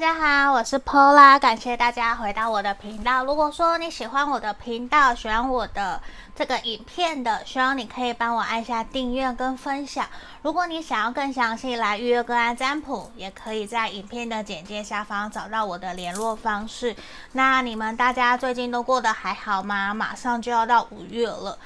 大家好，我是 Pola，感谢大家回到我的频道。如果说你喜欢我的频道，喜欢我的这个影片的，希望你可以帮我按下订阅跟分享。如果你想要更详细来预约个案占卜，也可以在影片的简介下方找到我的联络方式。那你们大家最近都过得还好吗？马上就要到五月了。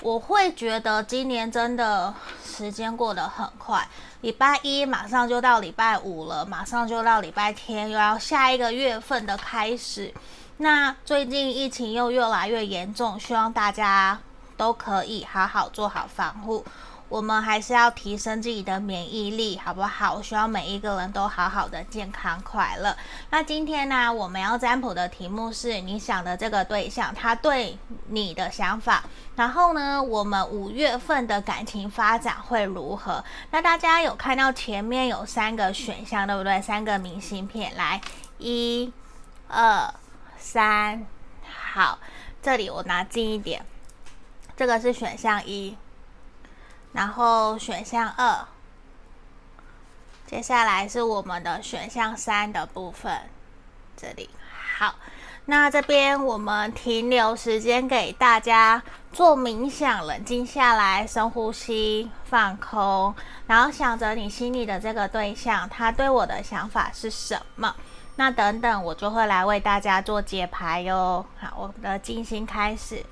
我会觉得今年真的时间过得很快，礼拜一马上就到礼拜五了，马上就到礼拜天，又要下一个月份的开始。那最近疫情又越来越严重，希望大家都可以好好做好防护。我们还是要提升自己的免疫力，好不好？我希望每一个人都好好的健康快乐。那今天呢，我们要占卜的题目是你想的这个对象，他对你的想法。然后呢，我们五月份的感情发展会如何？那大家有看到前面有三个选项，对不对？三个明信片，来，一、二、三，好，这里我拿近一点，这个是选项一。然后选项二，接下来是我们的选项三的部分，这里好，那这边我们停留时间给大家做冥想，冷静下来，深呼吸，放空，然后想着你心里的这个对象，他对我的想法是什么？那等等我就会来为大家做解牌哟。好，我们的静心开始。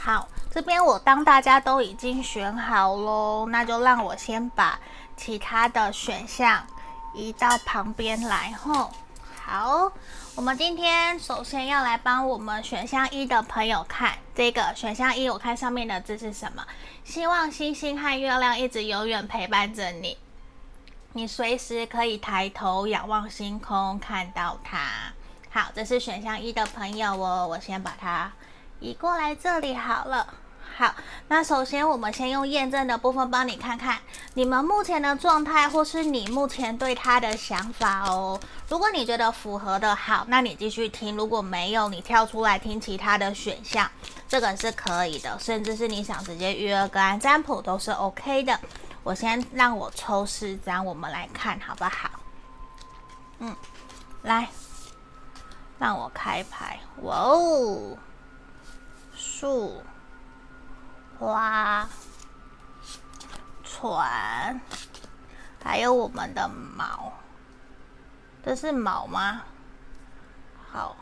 好，我当大家都已经选好喽，那就让我先把其他的选项移到旁边来吼。好，我们今天首先要来帮我们选项一的朋友看这个选项一，我看上面的字是什么？希望星星和月亮一直永远陪伴着你，你随时可以抬头仰望星空，看到它。好，这是选项一的朋友哦，我先把它。移过来这里好了，好，那首先我们先用验证的部分帮你看看你们目前的状态，或是你目前对他的想法哦。如果你觉得符合的好，那你继续听；如果没有，你跳出来听其他的选项，这个是可以的。甚至是你想直接预约个案占卜都是 OK 的。我先让我抽四张，我们来看好不好？嗯，来，让我开牌。哇哦！树、花、船，还有我们的毛，这是毛吗？好，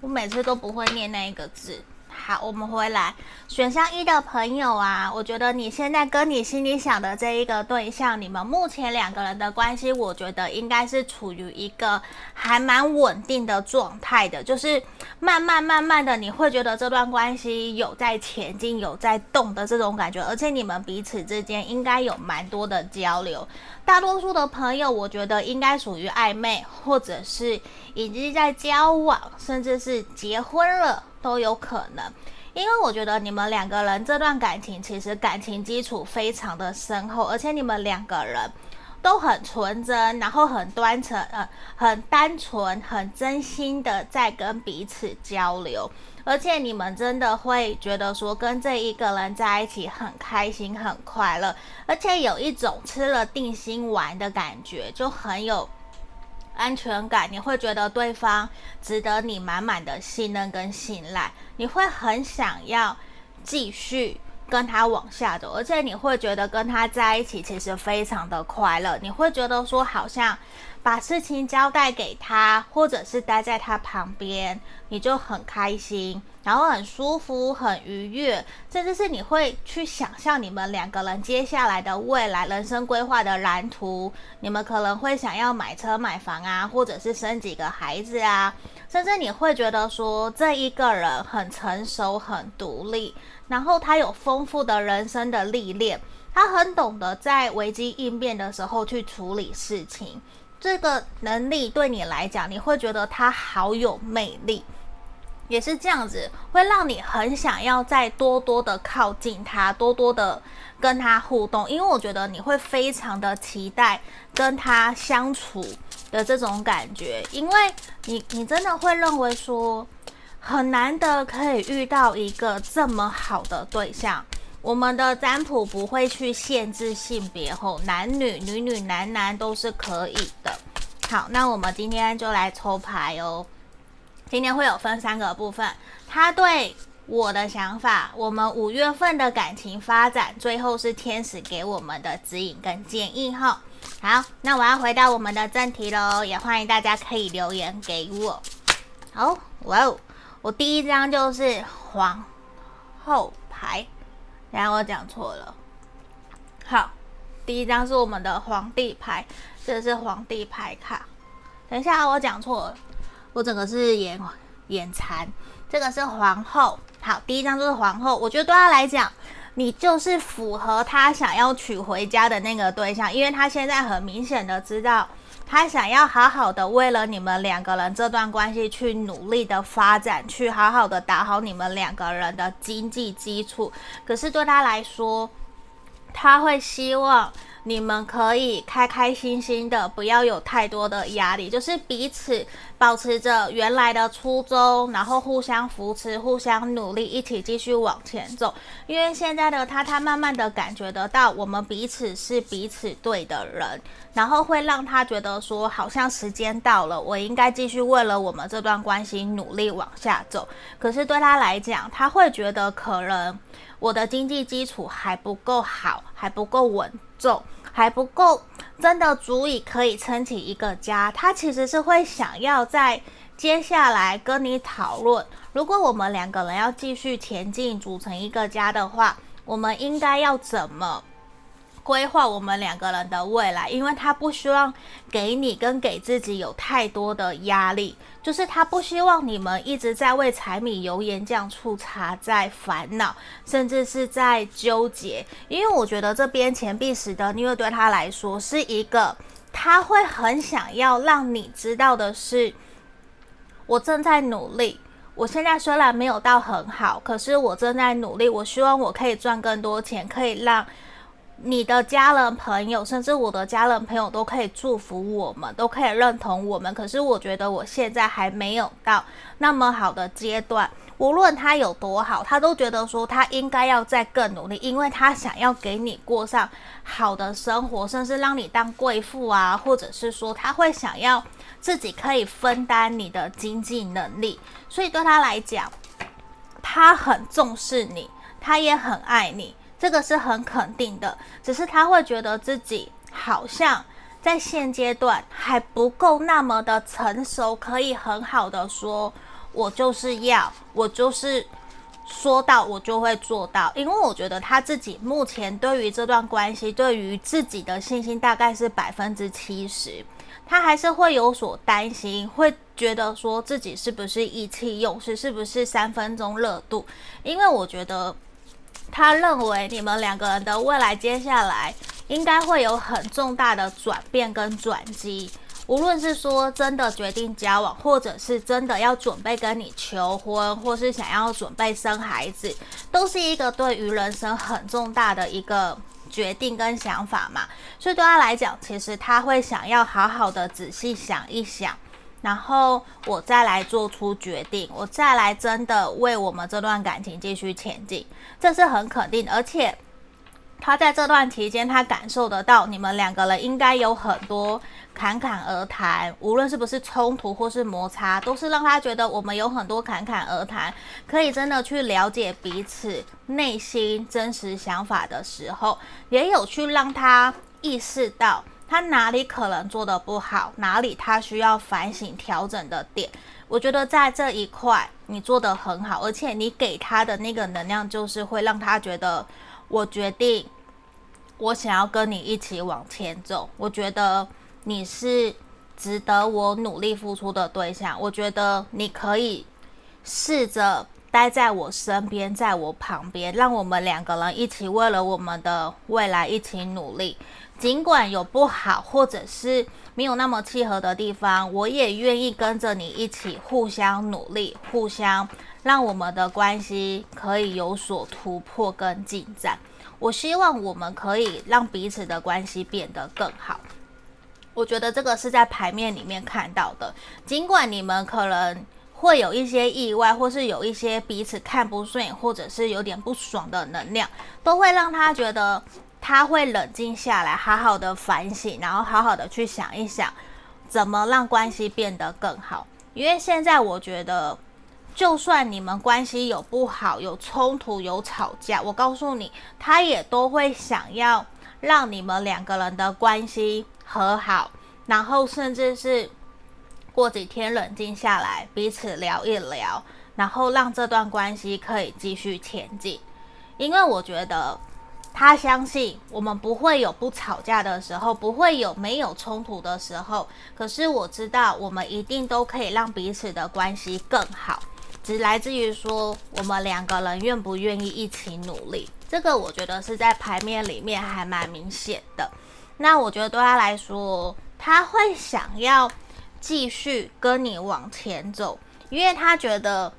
我每次都不会念那一个字。好，我们回来选项一的朋友啊，我觉得你现在跟你心里想的这一个对象，你们目前两个人的关系，我觉得应该是处于一个还蛮稳定的状态的，就是慢慢慢慢的，你会觉得这段关系有在前进、有在动的这种感觉，而且你们彼此之间应该有蛮多的交流。大多数的朋友，我觉得应该属于暧昧，或者是已经在交往，甚至是结婚了都有可能。因为我觉得你们两个人这段感情，其实感情基础非常的深厚，而且你们两个人都很纯真，然后很端纯，呃，很单纯，很真心的在跟彼此交流。而且你们真的会觉得说跟这一个人在一起很开心、很快乐，而且有一种吃了定心丸的感觉，就很有安全感。你会觉得对方值得你满满的信任跟信赖，你会很想要继续跟他往下走，而且你会觉得跟他在一起其实非常的快乐。你会觉得说好像。把事情交代给他，或者是待在他旁边，你就很开心，然后很舒服、很愉悦，甚至是你会去想象你们两个人接下来的未来人生规划的蓝图。你们可能会想要买车买房啊，或者是生几个孩子啊，甚至你会觉得说这一个人很成熟、很独立，然后他有丰富的人生的历练，他很懂得在危机应变的时候去处理事情。这个能力对你来讲，你会觉得他好有魅力，也是这样子，会让你很想要再多多的靠近他，多多的跟他互动，因为我觉得你会非常的期待跟他相处的这种感觉，因为你你真的会认为说，很难得可以遇到一个这么好的对象。我们的占卜不会去限制性别吼，男女、女女、男男都是可以的。好，那我们今天就来抽牌哦。今天会有分三个部分，他对我的想法，我们五月份的感情发展，最后是天使给我们的指引跟建议哈。好，那我要回到我们的正题喽，也欢迎大家可以留言给我。好，哇哦，我第一张就是皇后牌。然后我讲错了，好，第一张是我们的皇帝牌，这是皇帝牌卡。等一下，我讲错了，我整个是眼眼馋。这个是皇后，好，第一张就是皇后。我觉得对他来讲，你就是符合他想要娶回家的那个对象，因为他现在很明显的知道。他想要好好的为了你们两个人这段关系去努力的发展，去好好的打好你们两个人的经济基础。可是对他来说，他会希望。你们可以开开心心的，不要有太多的压力，就是彼此保持着原来的初衷，然后互相扶持、互相努力，一起继续往前走。因为现在的他，他慢慢的感觉得到，我们彼此是彼此对的人，然后会让他觉得说，好像时间到了，我应该继续为了我们这段关系努力往下走。可是对他来讲，他会觉得可能我的经济基础还不够好，还不够稳。重还不够，真的足以可以撑起一个家。他其实是会想要在接下来跟你讨论，如果我们两个人要继续前进，组成一个家的话，我们应该要怎么？规划我们两个人的未来，因为他不希望给你跟给自己有太多的压力，就是他不希望你们一直在为柴米油盐酱醋茶在烦恼，甚至是在纠结。因为我觉得这边钱币十的，因为对他来说是一个，他会很想要让你知道的是，我正在努力。我现在虽然没有到很好，可是我正在努力。我希望我可以赚更多钱，可以让。你的家人、朋友，甚至我的家人、朋友都可以祝福我们，都可以认同我们。可是我觉得我现在还没有到那么好的阶段。无论他有多好，他都觉得说他应该要再更努力，因为他想要给你过上好的生活，甚至让你当贵妇啊，或者是说他会想要自己可以分担你的经济能力。所以对他来讲，他很重视你，他也很爱你。这个是很肯定的，只是他会觉得自己好像在现阶段还不够那么的成熟，可以很好的说，我就是要，我就是说到我就会做到。因为我觉得他自己目前对于这段关系，对于自己的信心大概是百分之七十，他还是会有所担心，会觉得说自己是不是意气用事，是不是三分钟热度？因为我觉得。他认为你们两个人的未来接下来应该会有很重大的转变跟转机，无论是说真的决定交往，或者是真的要准备跟你求婚，或是想要准备生孩子，都是一个对于人生很重大的一个决定跟想法嘛。所以对他来讲，其实他会想要好好的仔细想一想。然后我再来做出决定，我再来真的为我们这段感情继续前进，这是很肯定。而且他在这段期间，他感受得到你们两个人应该有很多侃侃而谈，无论是不是冲突或是摩擦，都是让他觉得我们有很多侃侃而谈，可以真的去了解彼此内心真实想法的时候，也有去让他意识到。他哪里可能做得不好？哪里他需要反省调整的点？我觉得在这一块你做得很好，而且你给他的那个能量就是会让他觉得，我决定，我想要跟你一起往前走。我觉得你是值得我努力付出的对象。我觉得你可以试着待在我身边，在我旁边，让我们两个人一起为了我们的未来一起努力。尽管有不好或者是没有那么契合的地方，我也愿意跟着你一起互相努力，互相让我们的关系可以有所突破跟进展。我希望我们可以让彼此的关系变得更好。我觉得这个是在牌面里面看到的，尽管你们可能会有一些意外，或是有一些彼此看不顺眼，或者是有点不爽的能量，都会让他觉得。他会冷静下来，好好的反省，然后好好的去想一想，怎么让关系变得更好。因为现在我觉得，就算你们关系有不好、有冲突、有吵架，我告诉你，他也都会想要让你们两个人的关系和好，然后甚至是过几天冷静下来，彼此聊一聊，然后让这段关系可以继续前进。因为我觉得。他相信我们不会有不吵架的时候，不会有没有冲突的时候。可是我知道，我们一定都可以让彼此的关系更好，只来自于说我们两个人愿不愿意一起努力。这个我觉得是在牌面里面还蛮明显的。那我觉得对他来说，他会想要继续跟你往前走，因为他觉得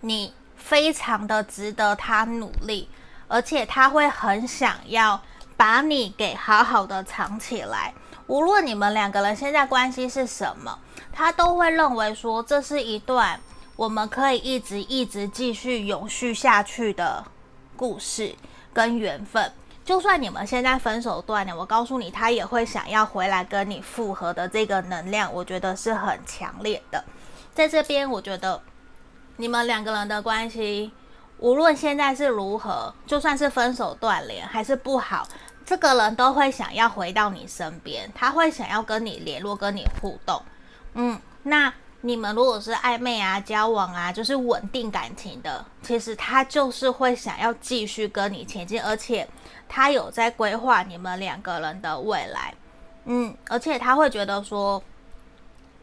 你非常的值得他努力。而且他会很想要把你给好好的藏起来，无论你们两个人现在关系是什么，他都会认为说，这是一段我们可以一直一直继续永续下去的故事跟缘分。就算你们现在分手断了，我告诉你，他也会想要回来跟你复合的这个能量，我觉得是很强烈的。在这边，我觉得你们两个人的关系。无论现在是如何，就算是分手断联还是不好，这个人都会想要回到你身边，他会想要跟你联络、跟你互动。嗯，那你们如果是暧昧啊、交往啊，就是稳定感情的，其实他就是会想要继续跟你前进，而且他有在规划你们两个人的未来。嗯，而且他会觉得说，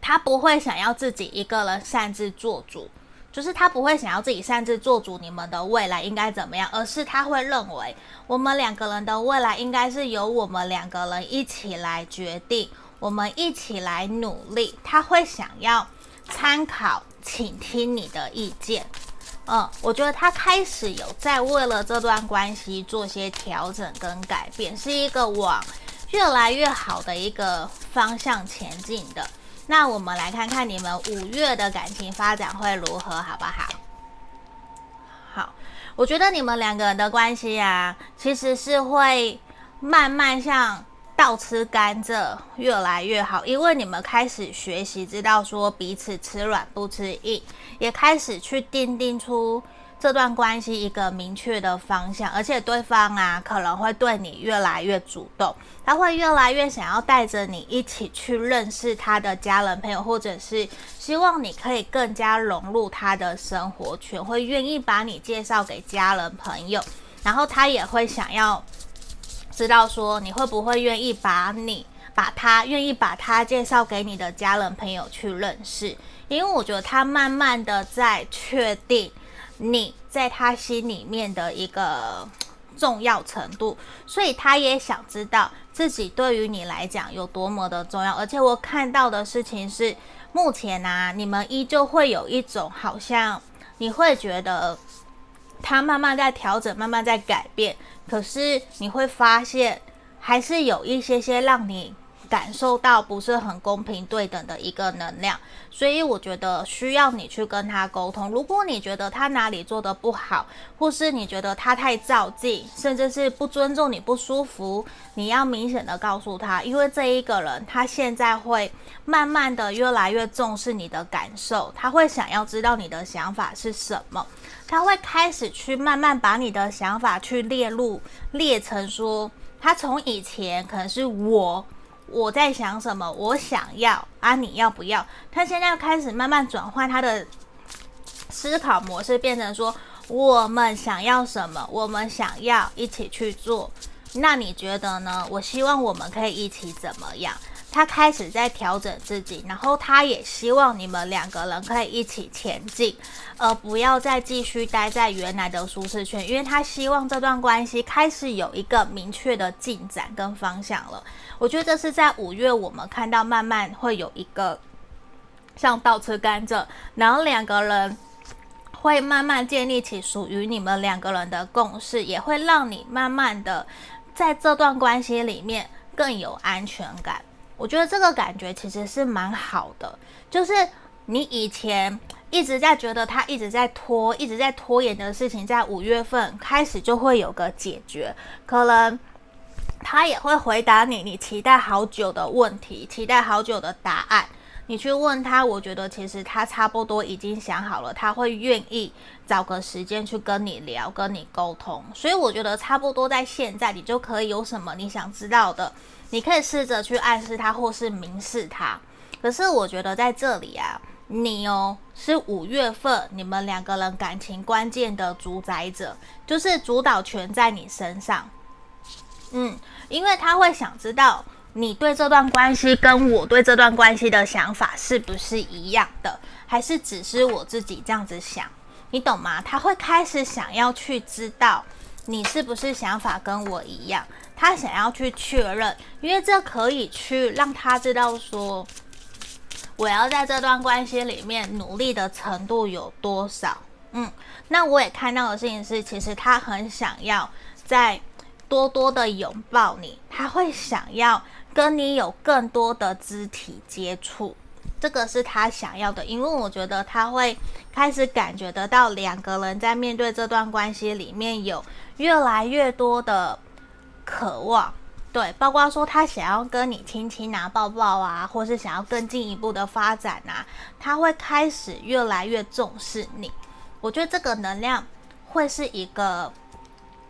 他不会想要自己一个人擅自做主。就是他不会想要自己擅自做主，你们的未来应该怎么样，而是他会认为我们两个人的未来应该是由我们两个人一起来决定，我们一起来努力。他会想要参考、倾听你的意见。嗯，我觉得他开始有在为了这段关系做些调整跟改变，是一个往越来越好的一个方向前进的。那我们来看看你们五月的感情发展会如何，好不好？好，我觉得你们两个人的关系啊，其实是会慢慢像倒吃甘蔗，越来越好，因为你们开始学习知道说彼此吃软不吃硬，也开始去定定出。这段关系一个明确的方向，而且对方啊可能会对你越来越主动，他会越来越想要带着你一起去认识他的家人朋友，或者是希望你可以更加融入他的生活圈，会愿意把你介绍给家人朋友，然后他也会想要知道说你会不会愿意把你把他愿意把他介绍给你的家人朋友去认识，因为我觉得他慢慢的在确定。你在他心里面的一个重要程度，所以他也想知道自己对于你来讲有多么的重要。而且我看到的事情是，目前啊，你们依旧会有一种好像你会觉得他慢慢在调整，慢慢在改变，可是你会发现还是有一些些让你。感受到不是很公平对等的一个能量，所以我觉得需要你去跟他沟通。如果你觉得他哪里做得不好，或是你觉得他太照进，甚至是不尊重你不舒服，你要明显的告诉他，因为这一个人他现在会慢慢的越来越重视你的感受，他会想要知道你的想法是什么，他会开始去慢慢把你的想法去列入列成说，他从以前可能是我。我在想什么？我想要啊，你要不要？他现在开始慢慢转换他的思考模式，变成说我们想要什么？我们想要一起去做。那你觉得呢？我希望我们可以一起怎么样？他开始在调整自己，然后他也希望你们两个人可以一起前进，而不要再继续待在原来的舒适圈，因为他希望这段关系开始有一个明确的进展跟方向了。我觉得这是在五月我们看到慢慢会有一个像倒吃甘蔗，然后两个人会慢慢建立起属于你们两个人的共识，也会让你慢慢的在这段关系里面更有安全感。我觉得这个感觉其实是蛮好的，就是你以前一直在觉得他一直在拖、一直在拖延的事情，在五月份开始就会有个解决，可能他也会回答你你期待好久的问题、期待好久的答案。你去问他，我觉得其实他差不多已经想好了，他会愿意找个时间去跟你聊、跟你沟通。所以我觉得差不多在现在，你就可以有什么你想知道的。你可以试着去暗示他，或是明示他。可是我觉得在这里啊，你哦是五月份你们两个人感情关键的主宰者，就是主导权在你身上。嗯，因为他会想知道你对这段关系跟我对这段关系的想法是不是一样的，还是只是我自己这样子想？你懂吗？他会开始想要去知道你是不是想法跟我一样。他想要去确认，因为这可以去让他知道说，我要在这段关系里面努力的程度有多少。嗯，那我也看到的事情是，其实他很想要再多多的拥抱你，他会想要跟你有更多的肢体接触，这个是他想要的，因为我觉得他会开始感觉得到两个人在面对这段关系里面有越来越多的。渴望，对，包括说他想要跟你亲亲啊、抱抱啊，或是想要更进一步的发展啊，他会开始越来越重视你。我觉得这个能量会是一个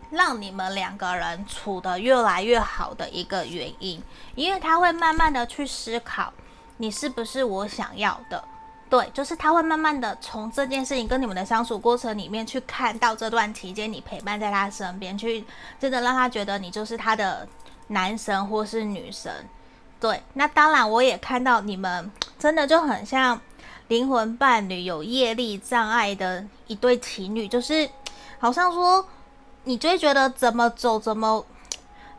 让你们两个人处得越来越好的一个原因，因为他会慢慢的去思考，你是不是我想要的。对，就是他会慢慢的从这件事情跟你们的相处过程里面去看到这段期间你陪伴在他身边，去真的让他觉得你就是他的男神或是女神。对，那当然我也看到你们真的就很像灵魂伴侣，有业力障碍的一对情侣，就是好像说你就会觉得怎么走怎么。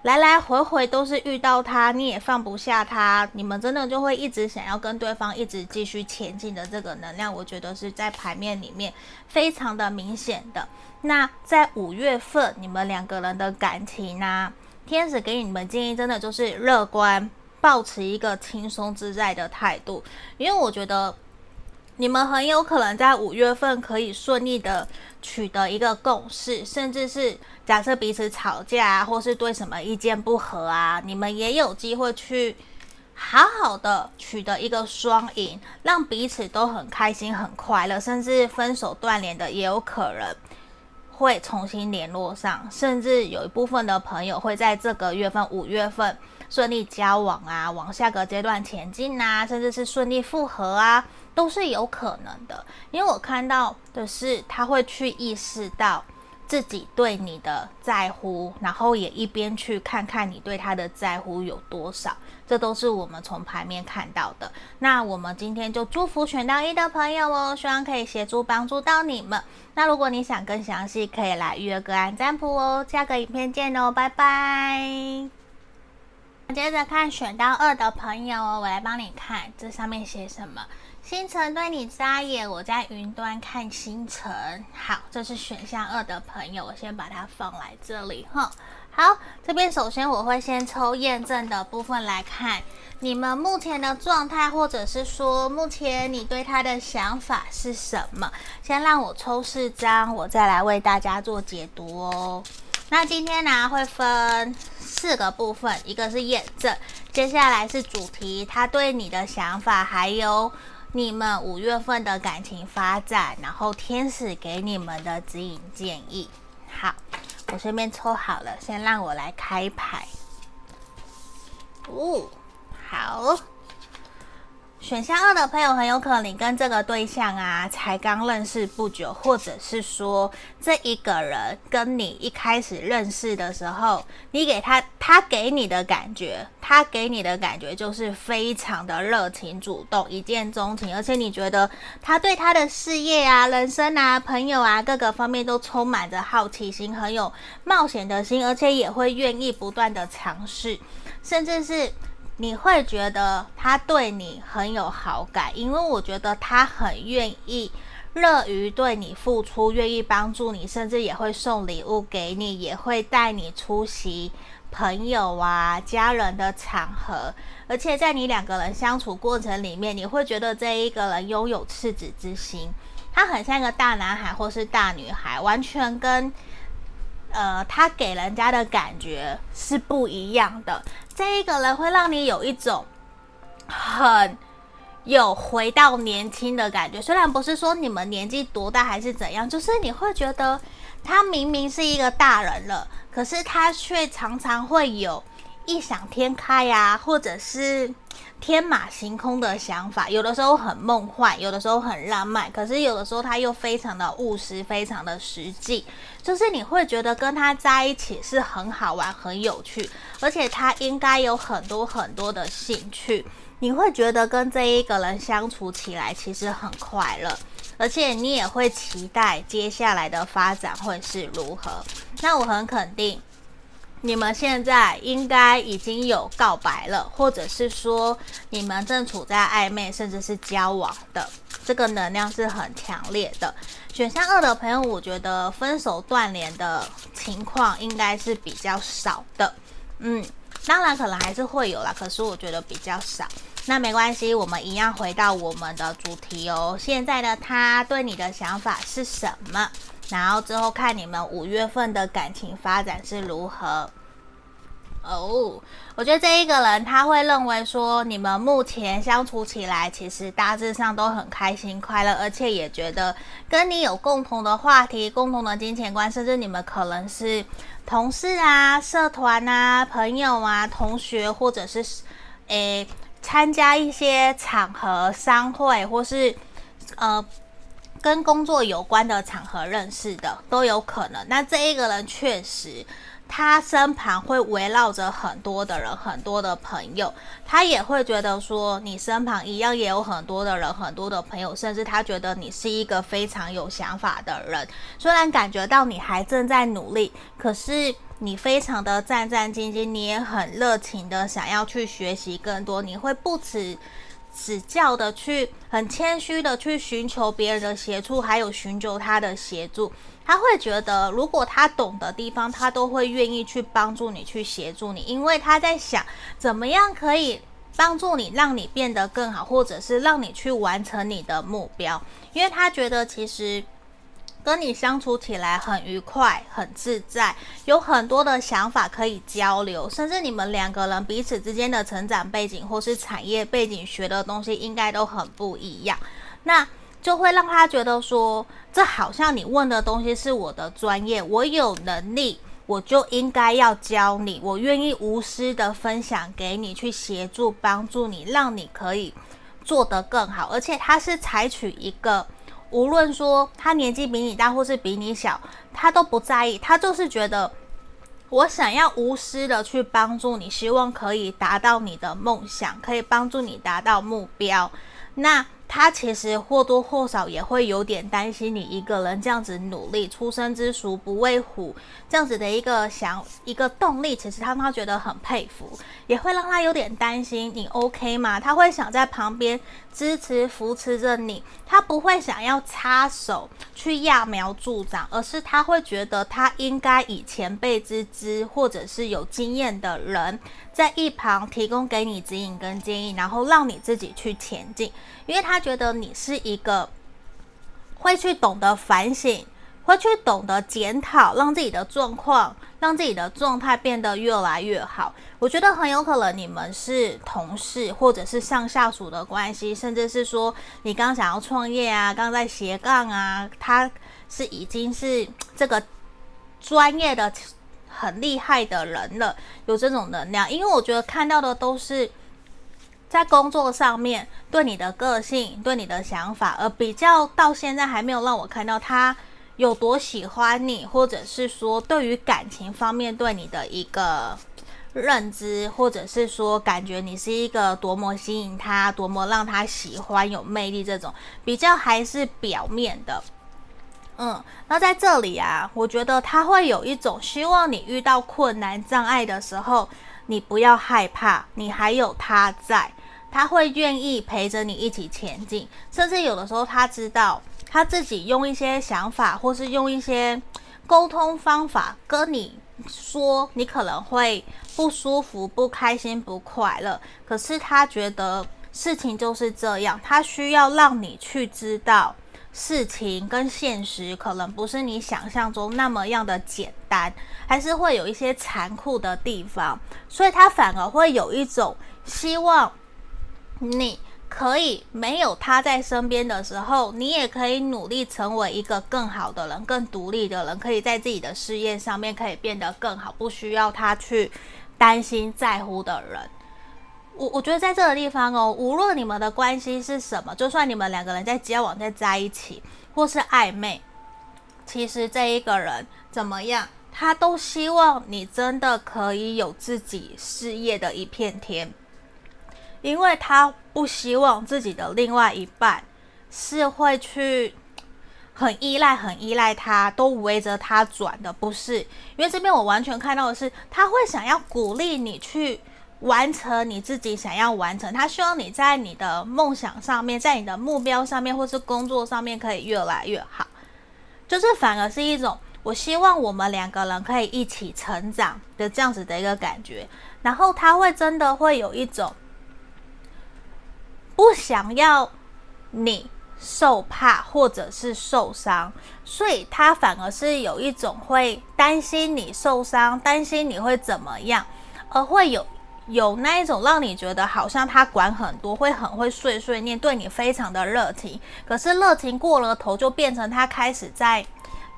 来来回回都是遇到他，你也放不下他，你们真的就会一直想要跟对方一直继续前进的这个能量，我觉得是在牌面里面非常的明显的。那在五月份，你们两个人的感情呢、天使给你们建议真的就是乐观，保持一个轻松自在的态度，因为我觉得。你们很有可能在五月份可以顺利的取得一个共识，甚至是假设彼此吵架啊，或是对什么意见不合啊，你们也有机会去好好的取得一个双赢，让彼此都很开心、很快乐，甚至分手断联的也有可能。会重新联络上，甚至有一部分的朋友会在这个月份五月份顺利交往啊，往下个阶段前进啊，甚至是顺利复合啊。都是有可能的，因为我看到的是他会去意识到自己对你的在乎，然后也一边去看看你对他的在乎有多少，这都是我们从牌面看到的。那我们今天就祝福选到一的朋友哦，希望可以协助帮助到你们。那如果你想更详细，可以来预约个案占卜哦。下个影片见哦，拜拜。接着看选到二的朋友哦，我来帮你看这上面写什么。星辰对你眨眼，我在云端看星辰。好，这是选项二的朋友，我先把它放来这里哈。好，这边首先我会先抽验证的部分来看你们目前的状态，或者是说目前你对他的想法是什么。先让我抽四张，我再来为大家做解读哦。那今天呢会分四个部分，一个是验证，接下来是主题，他对你的想法，还有。你们五月份的感情发展，然后天使给你们的指引建议。好，我顺便抽好了，先让我来开牌。哦，好，选项二的朋友很有可能你跟这个对象啊才刚认识不久，或者是说这一个人跟你一开始认识的时候，你给他他给你的感觉，他给你的感觉就是非常的热情主动，一见钟情，而且你觉得他对他的事业啊、人生啊、朋友啊各个方面都充满着好奇心，很有冒险的心，而且也会愿意不断的尝试，甚至是。你会觉得他对你很有好感，因为我觉得他很愿意、乐于对你付出，愿意帮助你，甚至也会送礼物给你，也会带你出席朋友啊、家人的场合。而且在你两个人相处过程里面，你会觉得这一个人拥有赤子之心，他很像一个大男孩或是大女孩，完全跟。呃，他给人家的感觉是不一样的。这一个人会让你有一种很有回到年轻的感觉，虽然不是说你们年纪多大还是怎样，就是你会觉得他明明是一个大人了，可是他却常常会有异想天开呀，或者是。天马行空的想法，有的时候很梦幻，有的时候很浪漫，可是有的时候他又非常的务实，非常的实际。就是你会觉得跟他在一起是很好玩、很有趣，而且他应该有很多很多的兴趣。你会觉得跟这一个人相处起来其实很快乐，而且你也会期待接下来的发展会是如何。那我很肯定。你们现在应该已经有告白了，或者是说你们正处在暧昧，甚至是交往的，这个能量是很强烈的。选项二的朋友，我觉得分手断联的情况应该是比较少的。嗯，当然可能还是会有啦，可是我觉得比较少。那没关系，我们一样回到我们的主题哦。现在的他对你的想法是什么？然后之后看你们五月份的感情发展是如何哦。我觉得这一个人他会认为说，你们目前相处起来其实大致上都很开心快乐，而且也觉得跟你有共同的话题、共同的金钱观，甚至你们可能是同事啊、社团啊、朋友啊、同学，或者是诶参加一些场合、商会，或是呃。跟工作有关的场合认识的都有可能。那这一个人确实，他身旁会围绕着很多的人，很多的朋友。他也会觉得说，你身旁一样也有很多的人，很多的朋友，甚至他觉得你是一个非常有想法的人。虽然感觉到你还正在努力，可是你非常的战战兢兢，你也很热情的想要去学习更多，你会不辞。指教的去，很谦虚的去寻求别人的协助，还有寻求他的协助，他会觉得如果他懂的地方，他都会愿意去帮助你，去协助你，因为他在想怎么样可以帮助你，让你变得更好，或者是让你去完成你的目标，因为他觉得其实。跟你相处起来很愉快、很自在，有很多的想法可以交流，甚至你们两个人彼此之间的成长背景或是产业背景学的东西应该都很不一样，那就会让他觉得说，这好像你问的东西是我的专业，我有能力，我就应该要教你，我愿意无私的分享给你，去协助帮助你，让你可以做得更好，而且他是采取一个。无论说他年纪比你大或是比你小，他都不在意，他就是觉得我想要无私的去帮助你，希望可以达到你的梦想，可以帮助你达到目标。那。他其实或多或少也会有点担心你一个人这样子努力，初生之鼠不畏虎这样子的一个想一个动力，其实他他觉得很佩服，也会让他有点担心你 OK 吗？他会想在旁边支持扶持着你，他不会想要插手去揠苗助长，而是他会觉得他应该以前辈之资或者是有经验的人在一旁提供给你指引跟建议，然后让你自己去前进。因为他觉得你是一个会去懂得反省，会去懂得检讨，让自己的状况、让自己的状态变得越来越好。我觉得很有可能你们是同事，或者是上下属的关系，甚至是说你刚想要创业啊，刚在斜杠啊，他是已经是这个专业的很厉害的人了，有这种能量。因为我觉得看到的都是。在工作上面对你的个性、对你的想法，而比较到现在还没有让我看到他有多喜欢你，或者是说对于感情方面对你的一个认知，或者是说感觉你是一个多么吸引他、多么让他喜欢、有魅力这种，比较还是表面的。嗯，那在这里啊，我觉得他会有一种希望你遇到困难障碍的时候，你不要害怕，你还有他在，他会愿意陪着你一起前进，甚至有的时候他知道他自己用一些想法，或是用一些沟通方法跟你说，你可能会不舒服、不开心、不快乐，可是他觉得事情就是这样，他需要让你去知道。事情跟现实可能不是你想象中那么样的简单，还是会有一些残酷的地方，所以他反而会有一种希望，你可以没有他在身边的时候，你也可以努力成为一个更好的人，更独立的人，可以在自己的事业上面可以变得更好，不需要他去担心在乎的人。我我觉得在这个地方哦，无论你们的关系是什么，就算你们两个人在交往、在在一起，或是暧昧，其实这一个人怎么样，他都希望你真的可以有自己事业的一片天，因为他不希望自己的另外一半是会去很依赖、很依赖他，都围着他转的，不是？因为这边我完全看到的是，他会想要鼓励你去。完成你自己想要完成，他希望你在你的梦想上面，在你的目标上面，或是工作上面可以越来越好。就是反而是一种，我希望我们两个人可以一起成长的这样子的一个感觉。然后他会真的会有一种不想要你受怕或者是受伤，所以他反而是有一种会担心你受伤，担心你会怎么样，而会有。有那一种让你觉得好像他管很多，会很会碎碎念，对你非常的热情。可是热情过了头，就变成他开始在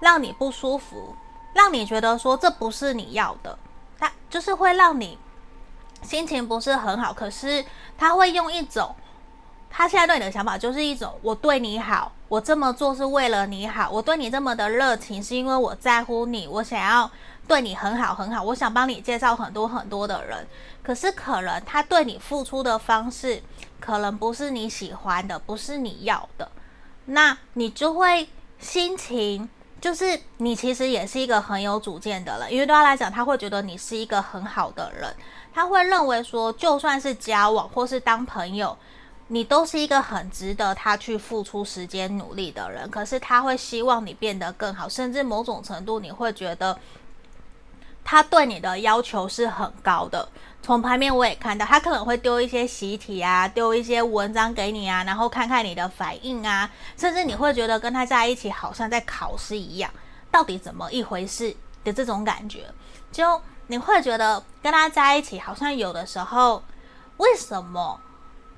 让你不舒服，让你觉得说这不是你要的。他就是会让你心情不是很好。可是他会用一种，他现在对你的想法就是一种，我对你好，我这么做是为了你好，我对你这么的热情是因为我在乎你，我想要。对你很好很好，我想帮你介绍很多很多的人，可是可能他对你付出的方式，可能不是你喜欢的，不是你要的，那你就会心情就是你其实也是一个很有主见的人，因为对他来讲，他会觉得你是一个很好的人，他会认为说，就算是交往或是当朋友，你都是一个很值得他去付出时间努力的人，可是他会希望你变得更好，甚至某种程度你会觉得。他对你的要求是很高的，从牌面我也看到，他可能会丢一些习题啊，丢一些文章给你啊，然后看看你的反应啊，甚至你会觉得跟他在一起好像在考试一样，到底怎么一回事的这种感觉，就你会觉得跟他在一起好像有的时候，为什么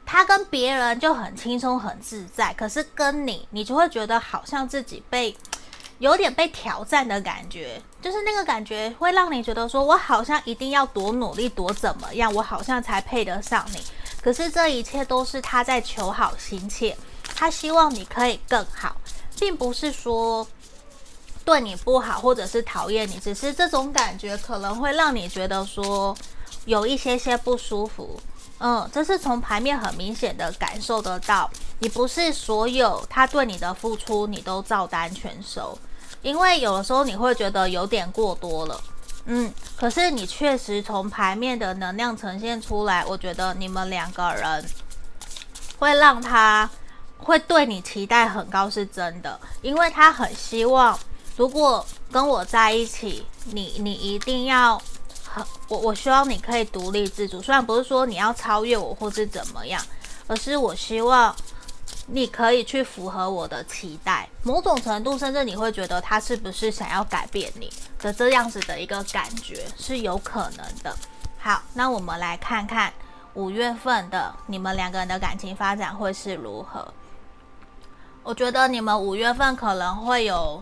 他跟别人就很轻松很自在，可是跟你，你就会觉得好像自己被。有点被挑战的感觉，就是那个感觉会让你觉得说，我好像一定要多努力，多怎么样，我好像才配得上你。可是这一切都是他在求好心切，他希望你可以更好，并不是说对你不好或者是讨厌你，只是这种感觉可能会让你觉得说有一些些不舒服。嗯，这是从牌面很明显的感受得到，你不是所有他对你的付出，你都照单全收。因为有的时候你会觉得有点过多了，嗯，可是你确实从牌面的能量呈现出来，我觉得你们两个人会让他会对你期待很高，是真的，因为他很希望，如果跟我在一起，你你一定要，我我希望你可以独立自主，虽然不是说你要超越我或是怎么样，而是我希望。你可以去符合我的期待，某种程度，甚至你会觉得他是不是想要改变你的这样子的一个感觉是有可能的。好，那我们来看看五月份的你们两个人的感情发展会是如何。我觉得你们五月份可能会有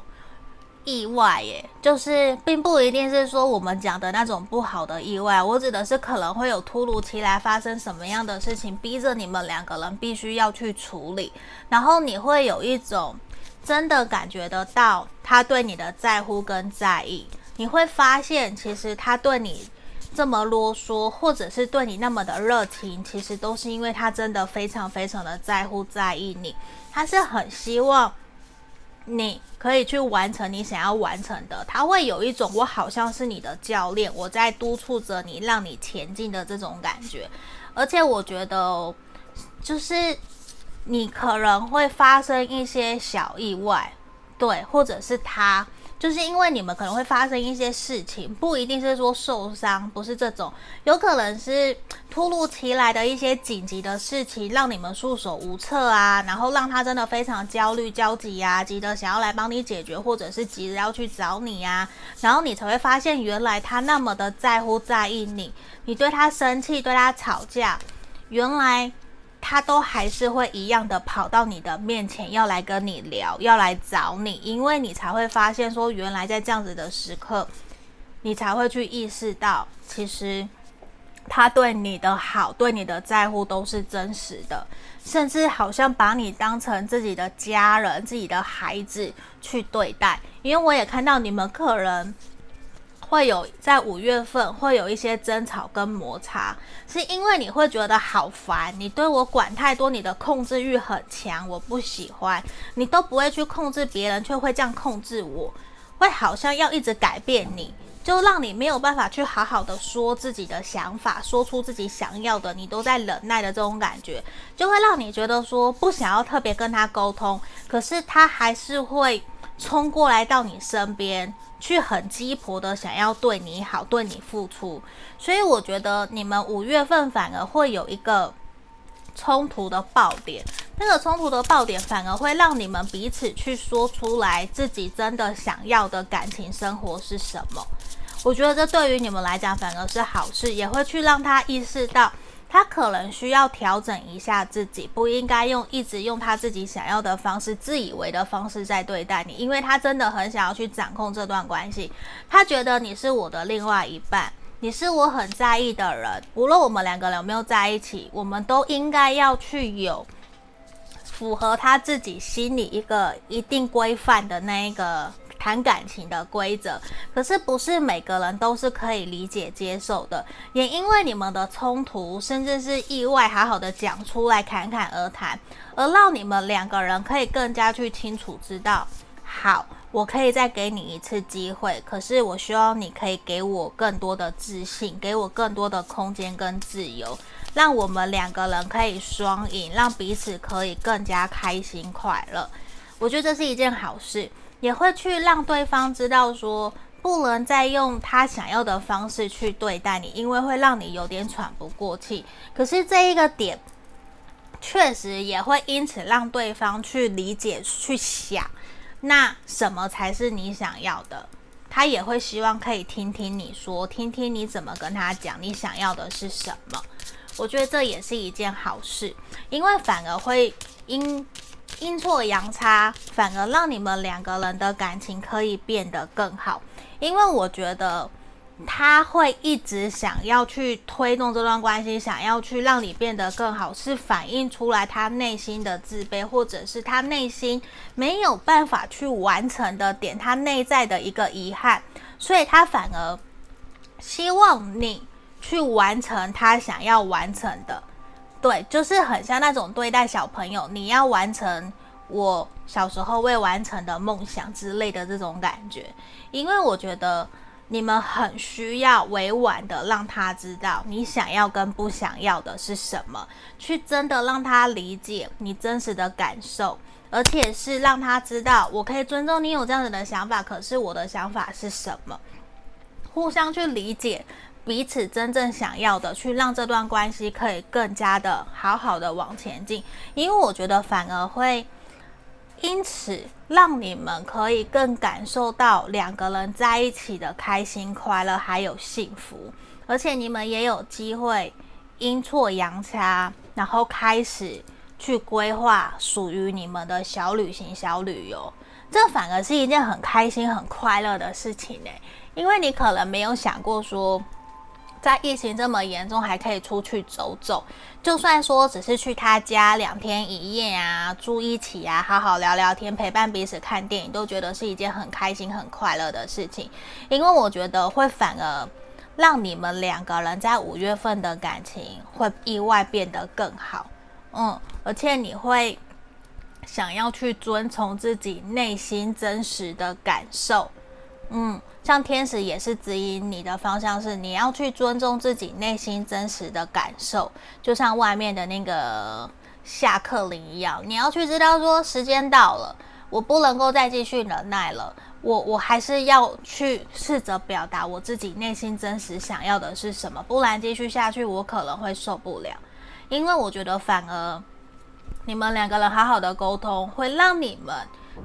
意外耶，就是并不一定是说我们讲的那种不好的意外，我指的是可能会有突如其来发生什么样的事情，逼着你们两个人必须要去处理，然后你会有一种真的感觉得到他对你的在乎跟在意，你会发现其实他对你这么啰嗦，或者是对你那么的热情，其实都是因为他真的非常非常的在乎在意你，他是很希望。你可以去完成你想要完成的，他会有一种我好像是你的教练，我在督促着你，让你前进的这种感觉。而且我觉得，就是你可能会发生一些小意外，对，或者是他。就是因为你们可能会发生一些事情，不一定是说受伤，不是这种，有可能是突如其来的一些紧急的事情，让你们束手无策啊，然后让他真的非常焦虑、焦急呀，急得想要来帮你解决，或者是急着要去找你呀，然后你才会发现，原来他那么的在乎、在意你，你对他生气、对他吵架，原来。他都还是会一样的跑到你的面前，要来跟你聊，要来找你，因为你才会发现说，原来在这样子的时刻，你才会去意识到，其实他对你的好，对你的在乎都是真实的，甚至好像把你当成自己的家人、自己的孩子去对待。因为我也看到你们客人。会有在五月份会有一些争吵跟摩擦，是因为你会觉得好烦，你对我管太多，你的控制欲很强，我不喜欢，你都不会去控制别人，却会这样控制我，会好像要一直改变你，就让你没有办法去好好的说自己的想法，说出自己想要的，你都在忍耐的这种感觉，就会让你觉得说不想要特别跟他沟通，可是他还是会冲过来到你身边。去很鸡婆的想要对你好，对你付出，所以我觉得你们五月份反而会有一个冲突的爆点，那个冲突的爆点反而会让你们彼此去说出来自己真的想要的感情生活是什么。我觉得这对于你们来讲反而是好事，也会去让他意识到。他可能需要调整一下自己，不应该用一直用他自己想要的方式、自以为的方式在对待你，因为他真的很想要去掌控这段关系。他觉得你是我的另外一半，你是我很在意的人。无论我们两个人有没有在一起，我们都应该要去有符合他自己心里一个一定规范的那一个。谈感情的规则，可是不是每个人都是可以理解接受的。也因为你们的冲突，甚至是意外，好好的讲出来，侃侃而谈，而让你们两个人可以更加去清楚知道，好，我可以再给你一次机会，可是我希望你可以给我更多的自信，给我更多的空间跟自由，让我们两个人可以双赢，让彼此可以更加开心快乐。我觉得这是一件好事。也会去让对方知道说，不能再用他想要的方式去对待你，因为会让你有点喘不过气。可是这一个点，确实也会因此让对方去理解、去想，那什么才是你想要的？他也会希望可以听听你说，听听你怎么跟他讲，你想要的是什么？我觉得这也是一件好事，因为反而会因。阴错阳差，反而让你们两个人的感情可以变得更好。因为我觉得他会一直想要去推动这段关系，想要去让你变得更好，是反映出来他内心的自卑，或者是他内心没有办法去完成的点，他内在的一个遗憾，所以他反而希望你去完成他想要完成的。对，就是很像那种对待小朋友，你要完成我小时候未完成的梦想之类的这种感觉。因为我觉得你们很需要委婉的让他知道你想要跟不想要的是什么，去真的让他理解你真实的感受，而且是让他知道我可以尊重你有这样子的想法，可是我的想法是什么，互相去理解。彼此真正想要的，去让这段关系可以更加的好好的往前进。因为我觉得反而会因此让你们可以更感受到两个人在一起的开心、快乐还有幸福，而且你们也有机会阴错阳差，然后开始去规划属于你们的小旅行、小旅游。这反而是一件很开心、很快乐的事情呢。因为你可能没有想过说，在疫情这么严重，还可以出去走走。就算说只是去他家两天一夜啊，住一起啊，好好聊聊天，陪伴彼此看电影，都觉得是一件很开心、很快乐的事情。因为我觉得会反而让你们两个人在五月份的感情会意外变得更好。嗯，而且你会想要去遵从自己内心真实的感受。嗯。像天使也是指引你的方向，是你要去尊重自己内心真实的感受，就像外面的那个下课铃一样，你要去知道说时间到了，我不能够再继续忍耐了，我我还是要去试着表达我自己内心真实想要的是什么，不然继续下去我可能会受不了，因为我觉得反而你们两个人好好的沟通，会让你们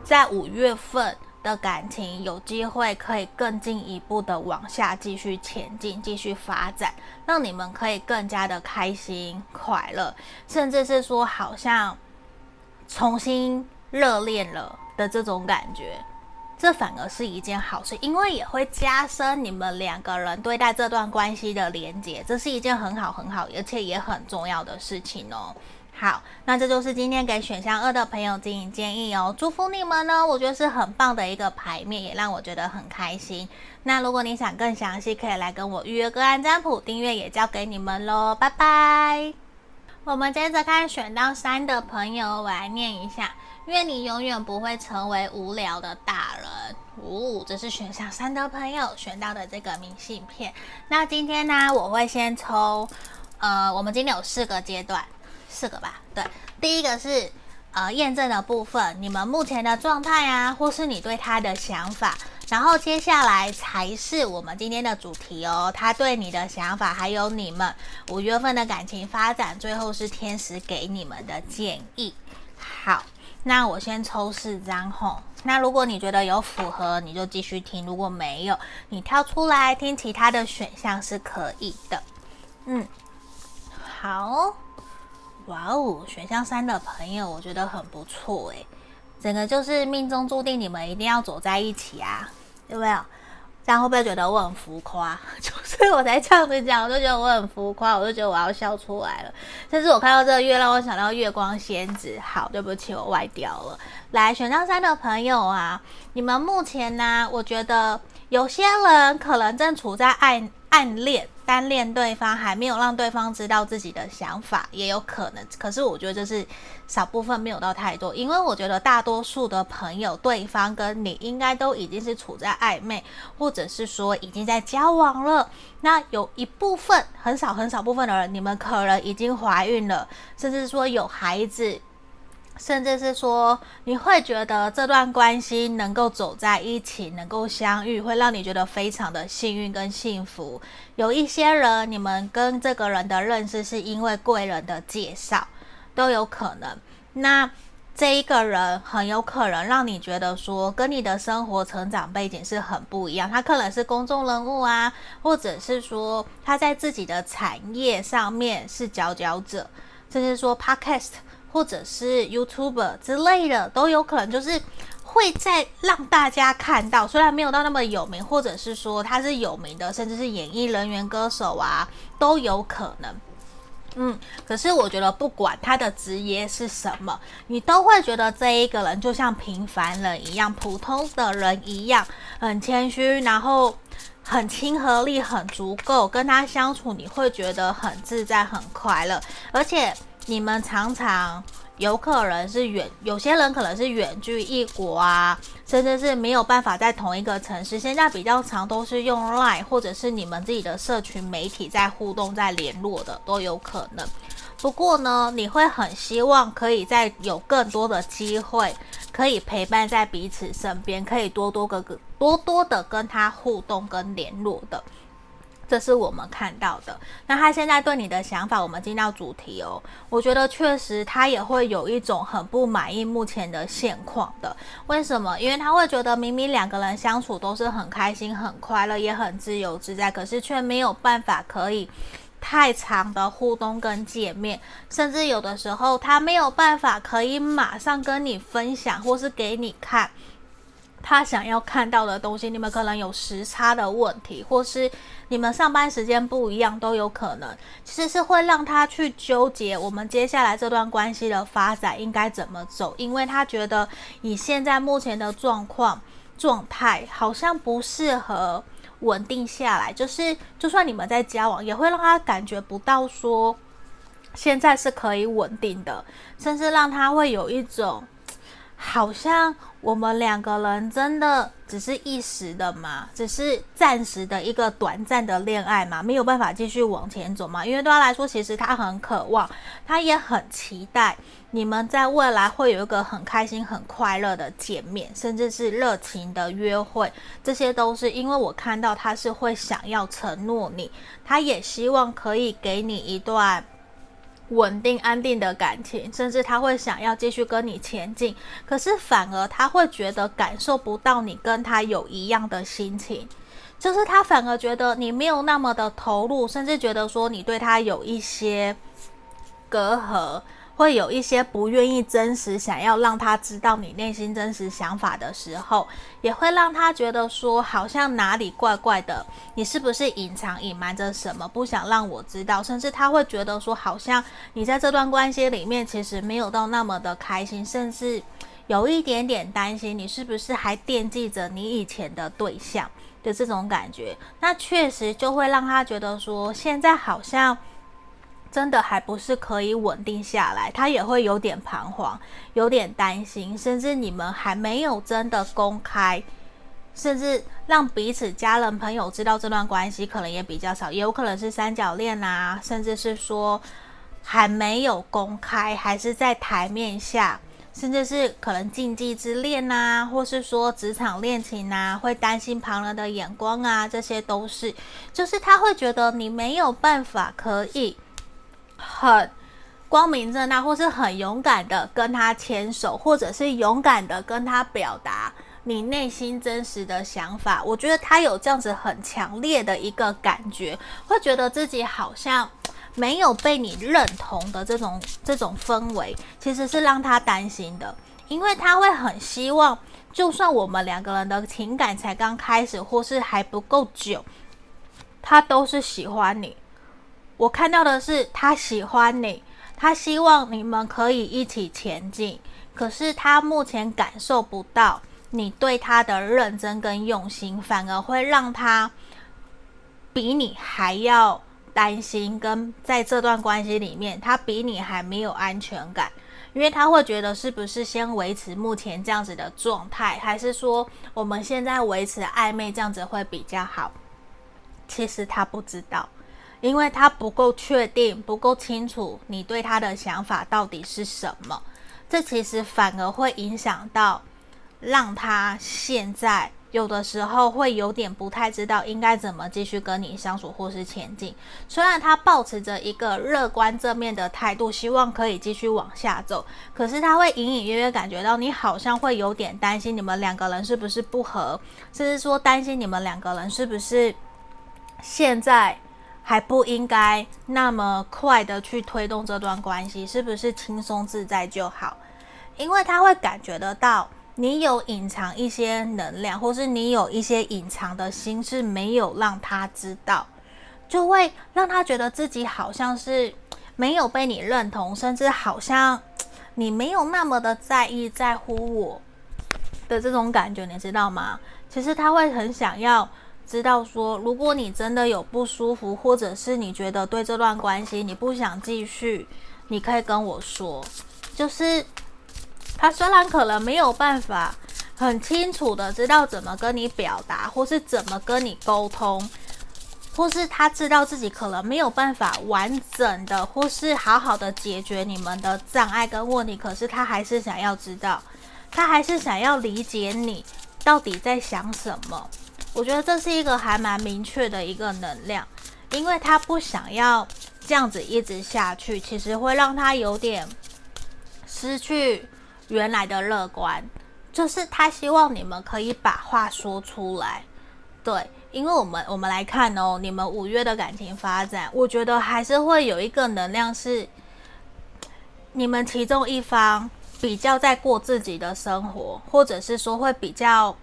在五月份。的感情有机会可以更进一步的往下继续前进，继续发展，让你们可以更加的开心快乐，甚至是说好像重新热恋了的这种感觉，这反而是一件好事，因为也会加深你们两个人对待这段关系的连接，这是一件很好很好，而且也很重要的事情哦。好，那这就是今天给选项二的朋友进行建议哦，祝福你们呢，我觉得是很棒的一个牌面，也让我觉得很开心。那如果你想更详细，可以来跟我预约个案占卜，订阅也交给你们喽，拜拜。我们接着看选到三的朋友，我来念一下：愿你永远不会成为无聊的大人。呜、哦，这是选项三的朋友选到的这个明信片。那今天呢，我会先抽，呃，我们今天有四个阶段。四个吧，对，第一个是呃验证的部分，你们目前的状态啊，或是你对他的想法，然后接下来才是我们今天的主题哦，他对你的想法，还有你们五月份的感情发展，最后是天使给你们的建议。好，那我先抽四张吼，那如果你觉得有符合，你就继续听；如果没有，你跳出来听其他的选项是可以的。嗯，好。哇哦，选项三的朋友，我觉得很不错诶，整个就是命中注定你们一定要走在一起啊，有没有？这样会不会觉得我很浮夸？就是我才这样子讲，我就觉得我很浮夸，我就觉得我要笑出来了。但是我看到这个月，让我想到月光仙子。好，对不起，我歪掉了。来，选项三的朋友啊，你们目前呢，我觉得有些人可能正处在爱。暗恋、单恋对方，还没有让对方知道自己的想法，也有可能。可是我觉得这是少部分，没有到太多。因为我觉得大多数的朋友，对方跟你应该都已经是处在暧昧，或者是说已经在交往了。那有一部分，很少很少部分的人，你们可能已经怀孕了，甚至说有孩子。甚至是说，你会觉得这段关系能够走在一起，能够相遇，会让你觉得非常的幸运跟幸福。有一些人，你们跟这个人的认识是因为贵人的介绍，都有可能。那这一个人很有可能让你觉得说，跟你的生活成长背景是很不一样。他可能是公众人物啊，或者是说他在自己的产业上面是佼佼者，甚至说 Podcast。或者是 YouTuber 之类的都有可能，就是会在让大家看到，虽然没有到那么有名，或者是说他是有名的，甚至是演艺人员、歌手啊，都有可能。嗯，可是我觉得不管他的职业是什么，你都会觉得这一个人就像平凡人一样，普通的人一样，很谦虚，然后很亲和力很足够，跟他相处你会觉得很自在、很快乐，而且。你们常常有可能是远，有些人可能是远距异国啊，甚至是没有办法在同一个城市。现在比较常都是用 Line 或者是你们自己的社群媒体在互动、在联络的都有可能。不过呢，你会很希望可以再有更多的机会，可以陪伴在彼此身边，可以多多个个多多的跟他互动跟联络的。这是我们看到的。那他现在对你的想法，我们进到主题哦。我觉得确实他也会有一种很不满意目前的现况的。为什么？因为他会觉得明明两个人相处都是很开心、很快乐，也很自由自在，可是却没有办法可以太长的互动跟见面，甚至有的时候他没有办法可以马上跟你分享，或是给你看他想要看到的东西，你们可能有时差的问题，或是你们上班时间不一样，都有可能。其实是会让他去纠结，我们接下来这段关系的发展应该怎么走，因为他觉得以现在目前的状况状态，好像不适合稳定下来。就是就算你们在交往，也会让他感觉不到说现在是可以稳定的，甚至让他会有一种。好像我们两个人真的只是一时的嘛，只是暂时的一个短暂的恋爱嘛，没有办法继续往前走嘛。因为对他来说，其实他很渴望，他也很期待你们在未来会有一个很开心、很快乐的见面，甚至是热情的约会。这些都是因为我看到他是会想要承诺你，他也希望可以给你一段。稳定安定的感情，甚至他会想要继续跟你前进，可是反而他会觉得感受不到你跟他有一样的心情，就是他反而觉得你没有那么的投入，甚至觉得说你对他有一些隔阂。会有一些不愿意真实，想要让他知道你内心真实想法的时候，也会让他觉得说好像哪里怪怪的，你是不是隐藏隐瞒着什么，不想让我知道？甚至他会觉得说，好像你在这段关系里面其实没有到那么的开心，甚至有一点点担心，你是不是还惦记着你以前的对象的这种感觉？那确实就会让他觉得说，现在好像。真的还不是可以稳定下来，他也会有点彷徨，有点担心，甚至你们还没有真的公开，甚至让彼此家人朋友知道这段关系，可能也比较少，也有可能是三角恋啊，甚至是说还没有公开，还是在台面下，甚至是可能禁忌之恋啊，或是说职场恋情啊，会担心旁人的眼光啊，这些都是，就是他会觉得你没有办法可以。很光明正大，或是很勇敢的跟他牵手，或者是勇敢的跟他表达你内心真实的想法。我觉得他有这样子很强烈的一个感觉，会觉得自己好像没有被你认同的这种这种氛围，其实是让他担心的，因为他会很希望，就算我们两个人的情感才刚开始，或是还不够久，他都是喜欢你。我看到的是他喜欢你，他希望你们可以一起前进。可是他目前感受不到你对他的认真跟用心，反而会让他比你还要担心。跟在这段关系里面，他比你还没有安全感，因为他会觉得是不是先维持目前这样子的状态，还是说我们现在维持暧昧这样子会比较好？其实他不知道。因为他不够确定，不够清楚你对他的想法到底是什么，这其实反而会影响到，让他现在有的时候会有点不太知道应该怎么继续跟你相处或是前进。虽然他抱持着一个乐观正面的态度，希望可以继续往下走，可是他会隐隐约约感觉到你好像会有点担心，你们两个人是不是不合，甚至说担心你们两个人是不是现在。还不应该那么快的去推动这段关系，是不是轻松自在就好？因为他会感觉得到你有隐藏一些能量，或是你有一些隐藏的心事没有让他知道，就会让他觉得自己好像是没有被你认同，甚至好像你没有那么的在意在乎我的这种感觉，你知道吗？其实他会很想要。知道说，如果你真的有不舒服，或者是你觉得对这段关系你不想继续，你可以跟我说。就是他虽然可能没有办法很清楚的知道怎么跟你表达，或是怎么跟你沟通，或是他知道自己可能没有办法完整的，或是好好的解决你们的障碍跟问题，可是他还是想要知道，他还是想要理解你到底在想什么。我觉得这是一个还蛮明确的一个能量，因为他不想要这样子一直下去，其实会让他有点失去原来的乐观。就是他希望你们可以把话说出来，对，因为我们我们来看哦，你们五月的感情发展，我觉得还是会有一个能量是，你们其中一方比较在过自己的生活，或者是说会比较。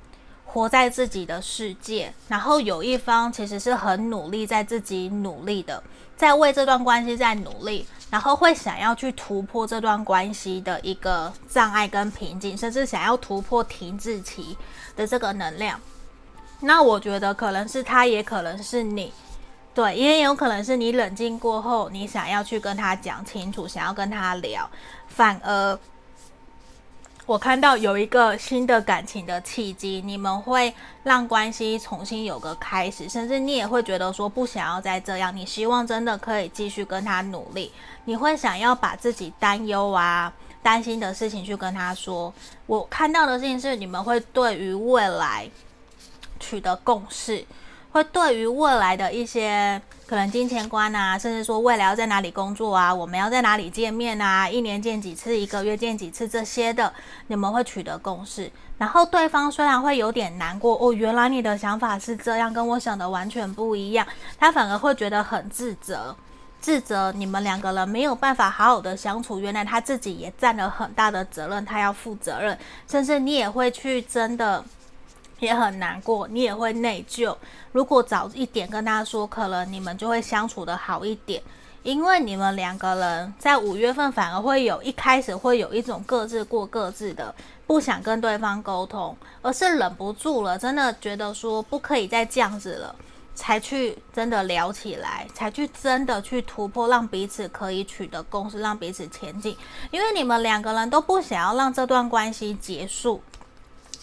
活在自己的世界，然后有一方其实是很努力，在自己努力的，在为这段关系在努力，然后会想要去突破这段关系的一个障碍跟瓶颈，甚至想要突破停滞期的这个能量。那我觉得可能是他，也可能是你，对，也有可能是你冷静过后，你想要去跟他讲清楚，想要跟他聊，反而。我看到有一个新的感情的契机，你们会让关系重新有个开始，甚至你也会觉得说不想要再这样，你希望真的可以继续跟他努力，你会想要把自己担忧啊、担心的事情去跟他说。我看到的事情是，你们会对于未来取得共识。会对于未来的一些可能金钱观啊，甚至说未来要在哪里工作啊，我们要在哪里见面啊，一年见几次，一个月见几次这些的，你们会取得共识。然后对方虽然会有点难过，哦，原来你的想法是这样，跟我想的完全不一样，他反而会觉得很自责，自责你们两个人没有办法好好的相处。原来他自己也占了很大的责任，他要负责任，甚至你也会去真的。也很难过，你也会内疚。如果早一点跟他说，可能你们就会相处得好一点。因为你们两个人在五月份反而会有一开始会有一种各自过各自的，不想跟对方沟通，而是忍不住了，真的觉得说不可以再这样子了，才去真的聊起来，才去真的去突破，让彼此可以取得共识，让彼此前进。因为你们两个人都不想要让这段关系结束。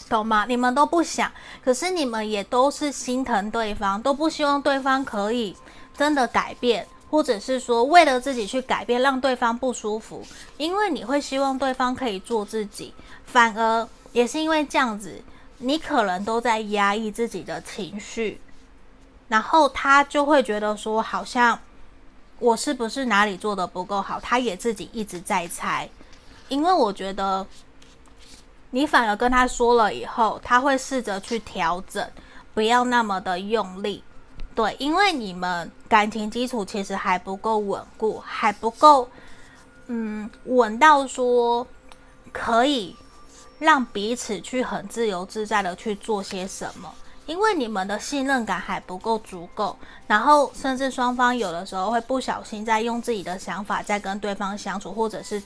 懂吗？你们都不想，可是你们也都是心疼对方，都不希望对方可以真的改变，或者是说为了自己去改变，让对方不舒服。因为你会希望对方可以做自己，反而也是因为这样子，你可能都在压抑自己的情绪，然后他就会觉得说，好像我是不是哪里做的不够好？他也自己一直在猜，因为我觉得。你反而跟他说了以后，他会试着去调整，不要那么的用力，对，因为你们感情基础其实还不够稳固，还不够，嗯，稳到说可以让彼此去很自由自在的去做些什么，因为你们的信任感还不够足够，然后甚至双方有的时候会不小心在用自己的想法在跟对方相处，或者是。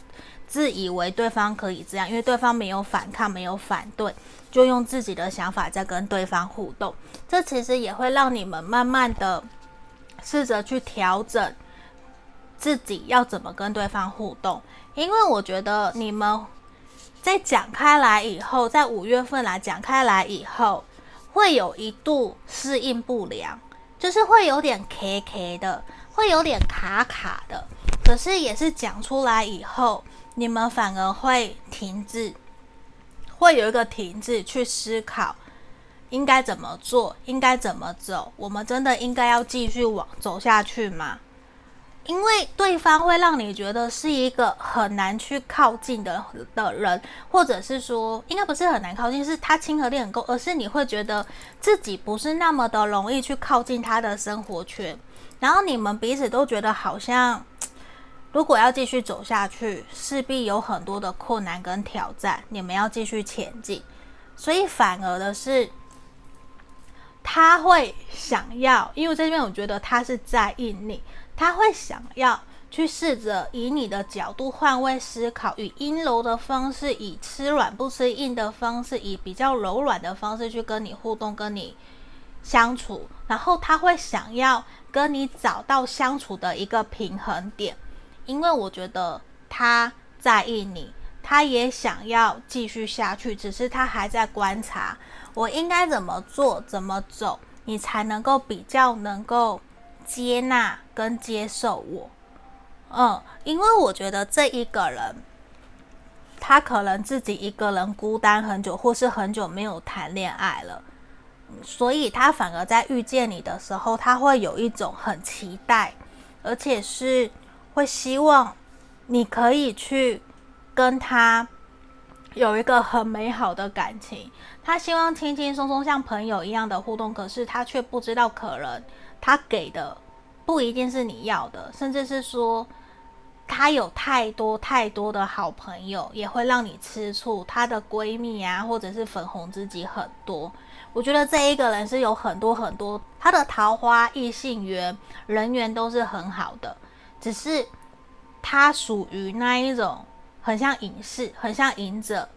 自以为对方可以这样，因为对方没有反抗，没有反对，就用自己的想法在跟对方互动。这其实也会让你们慢慢的试着去调整自己要怎么跟对方互动。因为我觉得你们在讲开来以后，在五月份来讲开来以后，会有一度适应不良，就是会有点 K K 的，会有点卡卡的。可是也是讲出来以后。你们反而会停滞，会有一个停滞去思考，应该怎么做，应该怎么走。我们真的应该要继续往走下去吗？因为对方会让你觉得是一个很难去靠近的的人，或者是说，应该不是很难靠近，是他亲和力很够，而是你会觉得自己不是那么的容易去靠近他的生活圈，然后你们彼此都觉得好像。如果要继续走下去，势必有很多的困难跟挑战，你们要继续前进。所以反而的是，他会想要，因为这边我觉得他是在意你，他会想要去试着以你的角度换位思考，以阴柔的方式，以吃软不吃硬的方式，以比较柔软的方式去跟你互动，跟你相处。然后他会想要跟你找到相处的一个平衡点。因为我觉得他在意你，他也想要继续下去，只是他还在观察，我应该怎么做、怎么走，你才能够比较能够接纳跟接受我。嗯，因为我觉得这一个人，他可能自己一个人孤单很久，或是很久没有谈恋爱了，所以他反而在遇见你的时候，他会有一种很期待，而且是。会希望你可以去跟他有一个很美好的感情，他希望轻轻松松像朋友一样的互动，可是他却不知道，可能他给的不一定是你要的，甚至是说他有太多太多的好朋友，也会让你吃醋。她的闺蜜啊，或者是粉红知己很多。我觉得这一个人是有很多很多，他的桃花、异性缘、人缘都是很好的，只是他属于那一种很像隐士，很像隐者，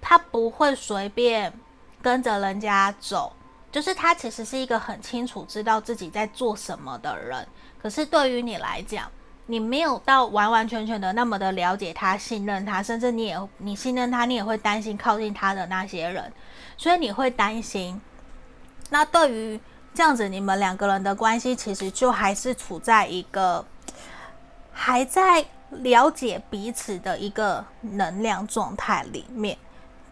他不会随便跟着人家走，就是他其实是一个很清楚知道自己在做什么的人。可是对于你来讲，你没有到完完全全的那么的了解他、信任他，甚至你也你信任他，你也会担心靠近他的那些人。所以你会担心，那对于这样子，你们两个人的关系其实就还是处在一个还在了解彼此的一个能量状态里面，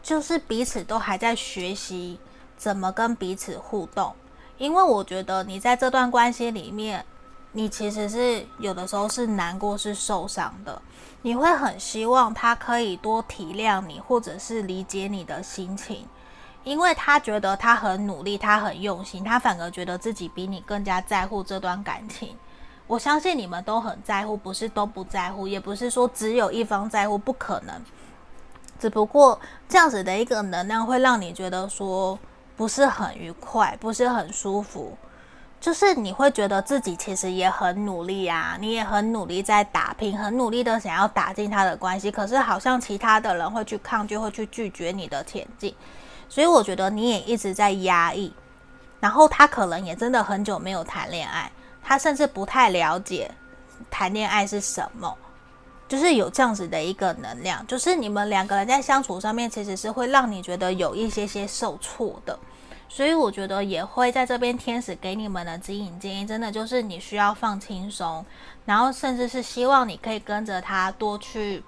就是彼此都还在学习怎么跟彼此互动。因为我觉得你在这段关系里面，你其实是有的时候是难过、是受伤的，你会很希望他可以多体谅你，或者是理解你的心情。因为他觉得他很努力，他很用心，他反而觉得自己比你更加在乎这段感情。我相信你们都很在乎，不是都不在乎，也不是说只有一方在乎，不可能。只不过这样子的一个能量会让你觉得说不是很愉快，不是很舒服。就是你会觉得自己其实也很努力啊，你也很努力在打拼，很努力的想要打进他的关系，可是好像其他的人会去抗拒，会去拒绝你的前进。所以我觉得你也一直在压抑，然后他可能也真的很久没有谈恋爱，他甚至不太了解谈恋爱是什么，就是有这样子的一个能量，就是你们两个人在相处上面其实是会让你觉得有一些些受挫的，所以我觉得也会在这边天使给你们的指引建议，真的就是你需要放轻松，然后甚至是希望你可以跟着他多去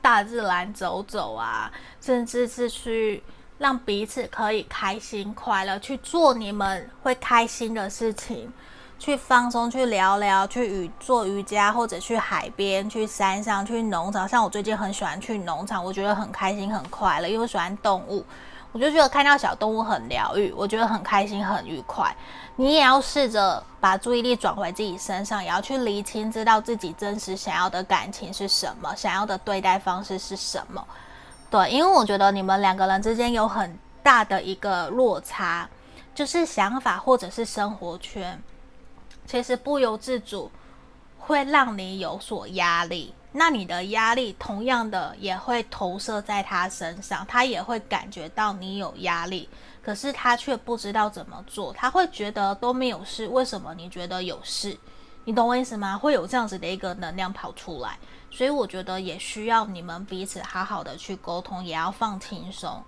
大自然走走啊，甚至是去。让彼此可以开心快乐，去做你们会开心的事情，去放松，去聊聊，去瑜做瑜伽，或者去海边、去山上、去农场。像我最近很喜欢去农场，我觉得很开心、很快乐，因为我喜欢动物，我就觉得看到小动物很疗愈，我觉得很开心、很愉快。你也要试着把注意力转回自己身上，也要去厘清，知道自己真实想要的感情是什么，想要的对待方式是什么。对，因为我觉得你们两个人之间有很大的一个落差，就是想法或者是生活圈，其实不由自主会让你有所压力。那你的压力同样的也会投射在他身上，他也会感觉到你有压力，可是他却不知道怎么做。他会觉得都没有事，为什么你觉得有事？你懂我意思吗？会有这样子的一个能量跑出来。所以我觉得也需要你们彼此好好的去沟通，也要放轻松，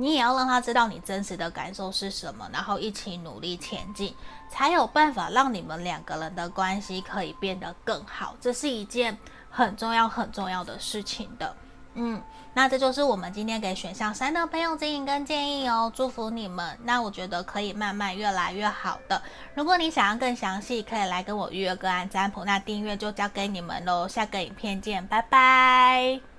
你也要让他知道你真实的感受是什么，然后一起努力前进，才有办法让你们两个人的关系可以变得更好。这是一件很重要很重要的事情的。嗯，那这就是我们今天给选项三的朋友指引跟建议哦，祝福你们。那我觉得可以慢慢越来越好的。如果你想要更详细，可以来跟我预约个案占卜。那订阅就交给你们喽，下个影片见，拜拜。